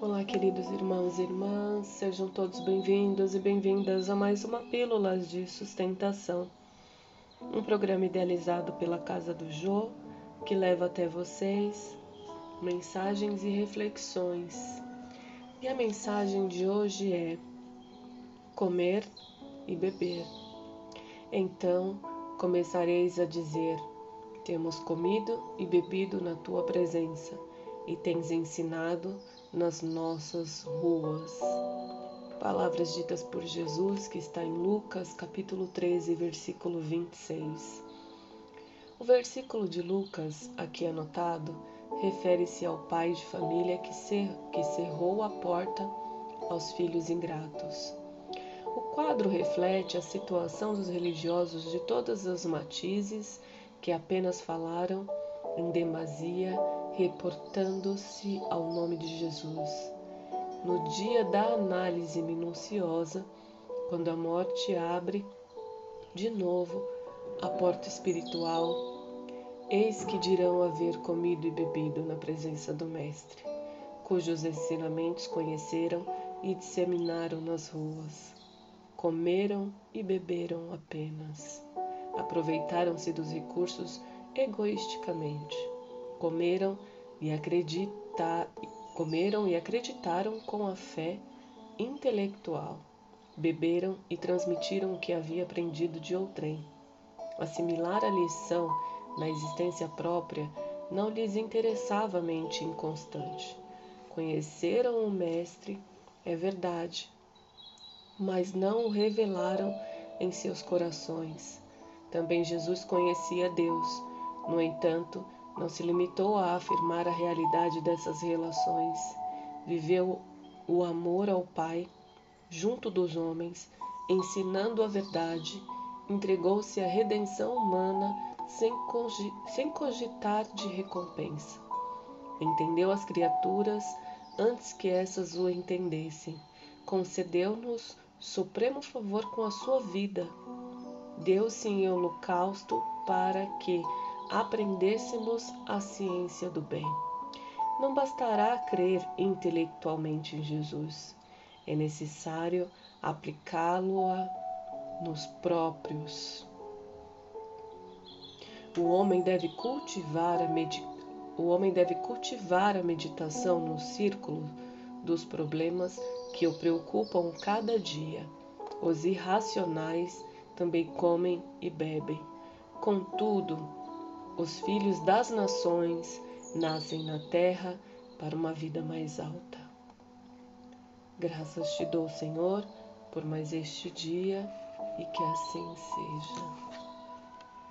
Olá, queridos irmãos e irmãs, sejam todos bem-vindos e bem-vindas a mais uma Pílulas de Sustentação, um programa idealizado pela Casa do Jô que leva até vocês mensagens e reflexões. E a mensagem de hoje é comer e beber. Então começareis a dizer: Temos comido e bebido na tua presença, e tens ensinado nas nossas ruas. Palavras ditas por Jesus que está em Lucas, capítulo 13, versículo 26. O versículo de Lucas, aqui anotado, refere-se ao pai de família que, cerrou a porta aos filhos ingratos. O quadro reflete a situação dos religiosos de todas as matizes que apenas falaram em demasia reportando-se ao nome de Jesus. No dia da análise minuciosa, quando a morte abre de novo a porta espiritual, eis que dirão haver comido e bebido na presença do Mestre, cujos ensinamentos conheceram e disseminaram nas ruas. Comeram e beberam apenas. Aproveitaram-se dos recursos egoisticamente comeram e acreditar, comeram e acreditaram com a fé intelectual, beberam e transmitiram o que havia aprendido de outrem. Assimilar a lição na existência própria não lhes interessava a mente inconstante. Conheceram o Mestre, é verdade, mas não o revelaram em seus corações. Também Jesus conhecia Deus, no entanto, não se limitou a afirmar a realidade dessas relações, viveu o amor ao Pai junto dos homens, ensinando a verdade, entregou-se à redenção humana sem cogitar de recompensa. Entendeu as criaturas antes que essas o entendessem. Concedeu-nos supremo favor com a sua vida. Deu-se em holocausto para que aprendêssemos a ciência do bem. Não bastará crer intelectualmente em Jesus, é necessário aplicá-lo nos próprios. O homem deve cultivar a o homem deve cultivar a meditação no círculo dos problemas que o preocupam cada dia. Os irracionais também comem e bebem. Contudo, os filhos das nações nascem na terra para uma vida mais alta. Graças te dou, Senhor, por mais este dia e que assim seja.